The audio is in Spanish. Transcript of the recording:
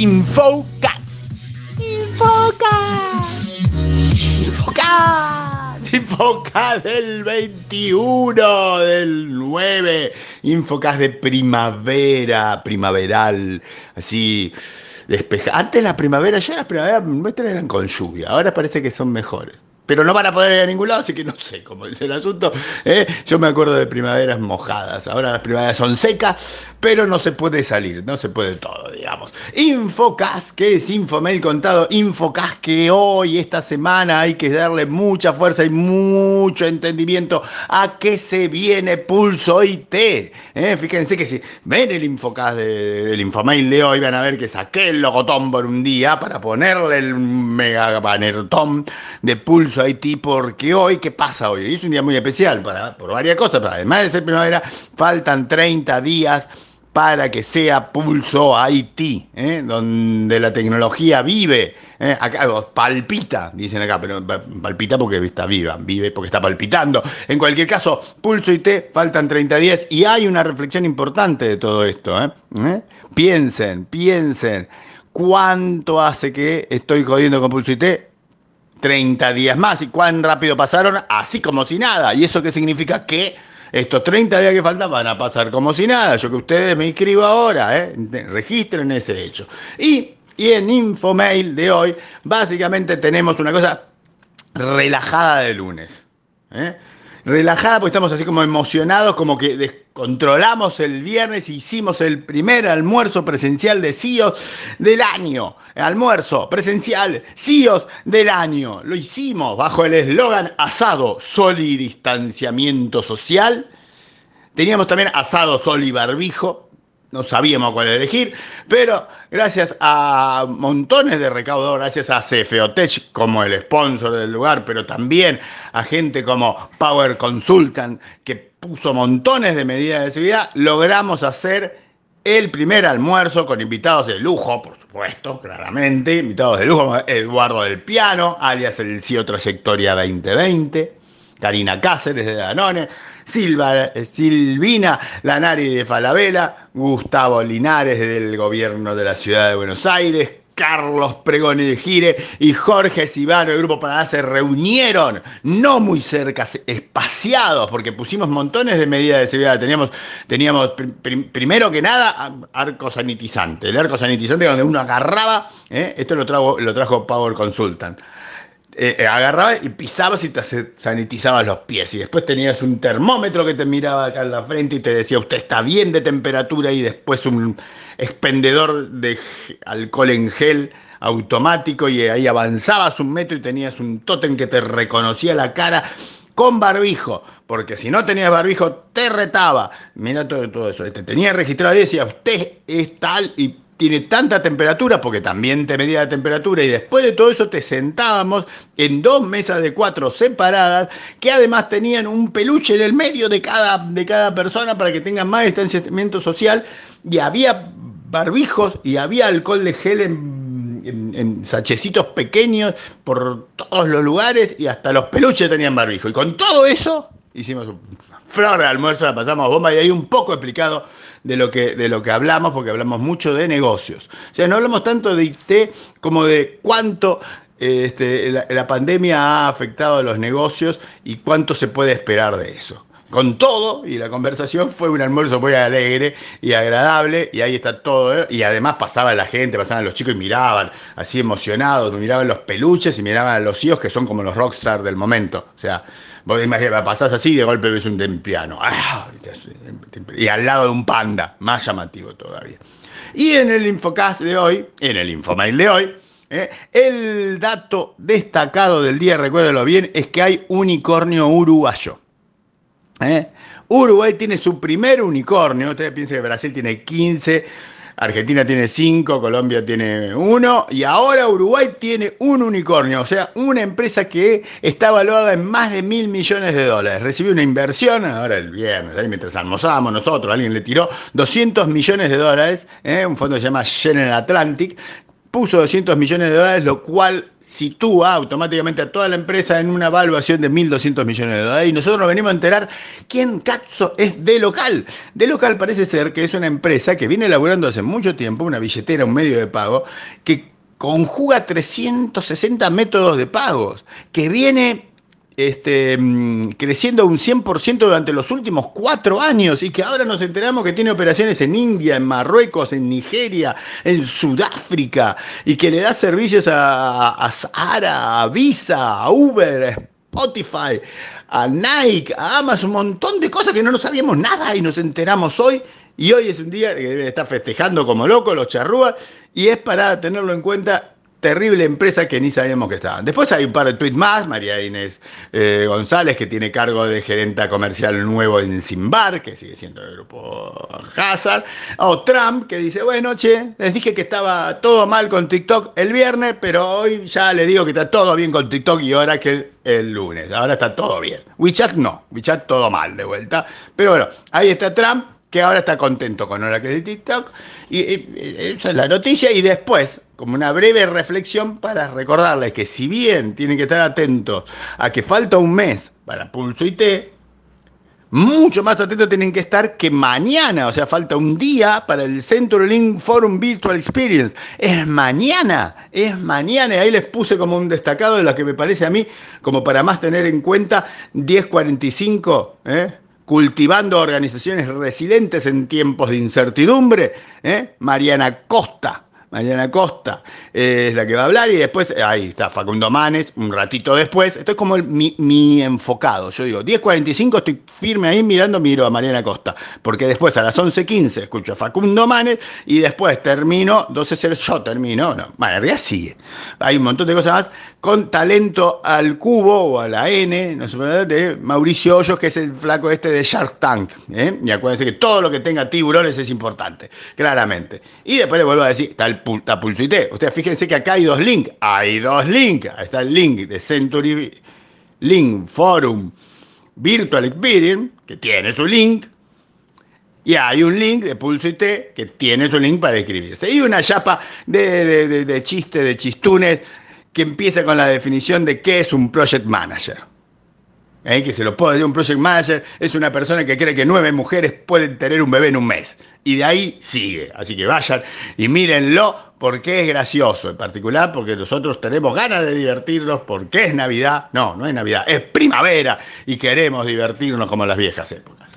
Infocast. Infocast. Infocast. Infocast del 21 del 9. Infocast de primavera, primaveral, así despeja. Antes la primavera, ya las primaveras nuestras eran con lluvia, ahora parece que son mejores pero no van a poder ir a ningún lado, así que no sé cómo es el asunto. ¿eh? Yo me acuerdo de primaveras mojadas, ahora las primaveras son secas, pero no se puede salir, no se puede todo, digamos. Infocas, que es Infomail contado, Infocas que hoy, esta semana, hay que darle mucha fuerza y mucho entendimiento a que se viene Pulso IT. ¿eh? Fíjense que si ven el Infocas del Infomail de hoy, van a ver que saqué el logotón por un día para ponerle el mega banner tom de Pulso Haití porque hoy, ¿qué pasa hoy? Es un día muy especial para, por varias cosas, pero además de ser primavera, faltan 30 días para que sea Pulso Haití, ¿eh? donde la tecnología vive, ¿eh? acá palpita, dicen acá, pero palpita porque está viva, vive porque está palpitando. En cualquier caso, Pulso IT, faltan 30 días y hay una reflexión importante de todo esto. ¿eh? Piensen, piensen, ¿cuánto hace que estoy jodiendo con Pulso IT? 30 días más. ¿Y cuán rápido pasaron? Así como si nada. ¿Y eso qué significa? Que estos 30 días que faltan van a pasar como si nada. Yo que ustedes me inscribo ahora, ¿eh? registren ese hecho. Y, y en Infomail de hoy, básicamente tenemos una cosa relajada de lunes. ¿eh? Relajada, porque estamos así como emocionados, como que descontrolamos el viernes, hicimos el primer almuerzo presencial de CIOs del año. Almuerzo presencial CIOs del año. Lo hicimos bajo el eslogan asado, sol y distanciamiento social. Teníamos también asado, sol y barbijo no sabíamos cuál elegir, pero gracias a montones de recaudos, gracias a CFOTech como el sponsor del lugar, pero también a gente como Power Consultant que puso montones de medidas de seguridad, logramos hacer el primer almuerzo con invitados de lujo, por supuesto, claramente, invitados de lujo, Eduardo del Piano, alias el CEO Trayectoria 2020, Karina Cáceres de Danone, Silva, eh, Silvina Lanari de Falabella, Gustavo Linares del gobierno de la ciudad de Buenos Aires, Carlos Pregoni de Gire y Jorge Sibano del Grupo Paraná se reunieron, no muy cerca, espaciados, porque pusimos montones de medidas de seguridad. Teníamos, teníamos primero que nada, arco sanitizante. El arco sanitizante donde uno agarraba, ¿eh? esto lo, lo trajo Power Consultant eh, eh, agarrabas y pisabas y te sanitizabas los pies. Y después tenías un termómetro que te miraba acá en la frente y te decía, usted está bien de temperatura. Y después un expendedor de alcohol en gel automático. Y ahí avanzabas un metro y tenías un tótem que te reconocía la cara con barbijo, porque si no tenías barbijo te retaba. Mira todo, todo eso. Te tenía registrado y decía, usted es tal y tiene tanta temperatura, porque también te medía la temperatura, y después de todo eso te sentábamos en dos mesas de cuatro separadas, que además tenían un peluche en el medio de cada, de cada persona para que tengan más distanciamiento social, y había barbijos y había alcohol de gel en, en, sachecitos pequeños por todos los lugares, y hasta los peluches tenían barbijo. Y con todo eso hicimos un flor de almuerzo, la pasamos bomba, y ahí un poco explicado de lo que, de lo que hablamos, porque hablamos mucho de negocios. O sea, no hablamos tanto de IT como de cuánto este, la, pandemia ha afectado a los negocios y cuánto se puede esperar de eso con todo, y la conversación fue un almuerzo muy alegre y agradable, y ahí está todo, y además pasaba la gente, pasaban los chicos y miraban así emocionados, miraban los peluches y miraban a los hijos que son como los rockstars del momento. O sea, vos imaginás, pasás así y de golpe ves un tempiano, ¡ah! y al lado de un panda, más llamativo todavía. Y en el Infocast de hoy, en el Infomail de hoy, ¿eh? el dato destacado del día, recuérdalo bien, es que hay unicornio uruguayo. ¿Eh? Uruguay tiene su primer unicornio. Ustedes piensan que Brasil tiene 15, Argentina tiene 5, Colombia tiene 1 y ahora Uruguay tiene un unicornio, o sea, una empresa que está evaluada en más de mil millones de dólares. Recibió una inversión, ahora el viernes, ahí mientras almorzábamos nosotros, alguien le tiró 200 millones de dólares, ¿eh? un fondo que se llama General Atlantic, puso 200 millones de dólares, lo cual sitúa automáticamente a toda la empresa en una evaluación de 1.200 millones de dólares. Y nosotros nos venimos a enterar quién cazzo es de local. De local parece ser que es una empresa que viene elaborando hace mucho tiempo, una billetera, un medio de pago, que conjuga 360 métodos de pagos, que viene este, mm, creciendo un 100% durante los últimos cuatro años y que ahora nos enteramos que tiene operaciones en India, en Marruecos, en Nigeria, en Sudáfrica y que le da servicios a, a Zara, a Visa, a Uber, a Spotify, a Nike, a Amazon, un montón de cosas que no nos sabíamos nada y nos enteramos hoy. Y hoy es un día que debe estar festejando como loco los charrúas y es para tenerlo en cuenta terrible empresa que ni sabíamos que estaban. Después hay un par de tweets más, María Inés eh, González, que tiene cargo de gerenta comercial nuevo en Simbar, que sigue siendo el grupo Hazard, o Trump, que dice, bueno, che, les dije que estaba todo mal con TikTok el viernes, pero hoy ya les digo que está todo bien con TikTok y ahora que el, el lunes, ahora está todo bien. WeChat no, WeChat todo mal de vuelta, pero bueno, ahí está Trump, que ahora está contento con ahora que de TikTok, y esa es la noticia, y después como una breve reflexión para recordarles que si bien tienen que estar atentos a que falta un mes para Pulso IT, mucho más atentos tienen que estar que mañana, o sea, falta un día para el Link Forum Virtual Experience. Es mañana, es mañana. Y ahí les puse como un destacado de lo que me parece a mí, como para más tener en cuenta, 1045, ¿eh? Cultivando organizaciones resilientes en tiempos de incertidumbre. ¿eh? Mariana Costa Mariana Costa eh, es la que va a hablar y después, ahí está Facundo Manes, un ratito después, esto es como mi, enfocado, yo digo, 10.45 estoy firme ahí mirando, miro a Mariana Costa, porque después a las 11.15 escucho a Facundo Manes y después termino, 12.0 yo termino, no, bueno, sigue, hay un montón de cosas más, con talento al cubo o a la N, no sé, de Mauricio Hoyos, que es el flaco este de Shark Tank, ¿eh? y acuérdense que todo lo que tenga tiburones es importante, claramente. Y después le vuelvo a decir, el la Pulsuité. Ustedes fíjense que acá hay dos links. Hay dos links. Ahí está el link de Century Link Forum Virtual Experience, que tiene su link. Y hay un link de Pulso IT que tiene su link para escribirse. Y una chapa de, de, de chiste, de chistunes, que empieza con la definición de qué es un project manager. ¿Eh? Que se lo puedo decir un project manager, es una persona que cree que nueve mujeres pueden tener un bebé en un mes y de ahí sigue. Así que vayan y mírenlo porque es gracioso, en particular porque nosotros tenemos ganas de divertirnos, porque es Navidad. No, no es Navidad, es primavera y queremos divertirnos como las viejas épocas.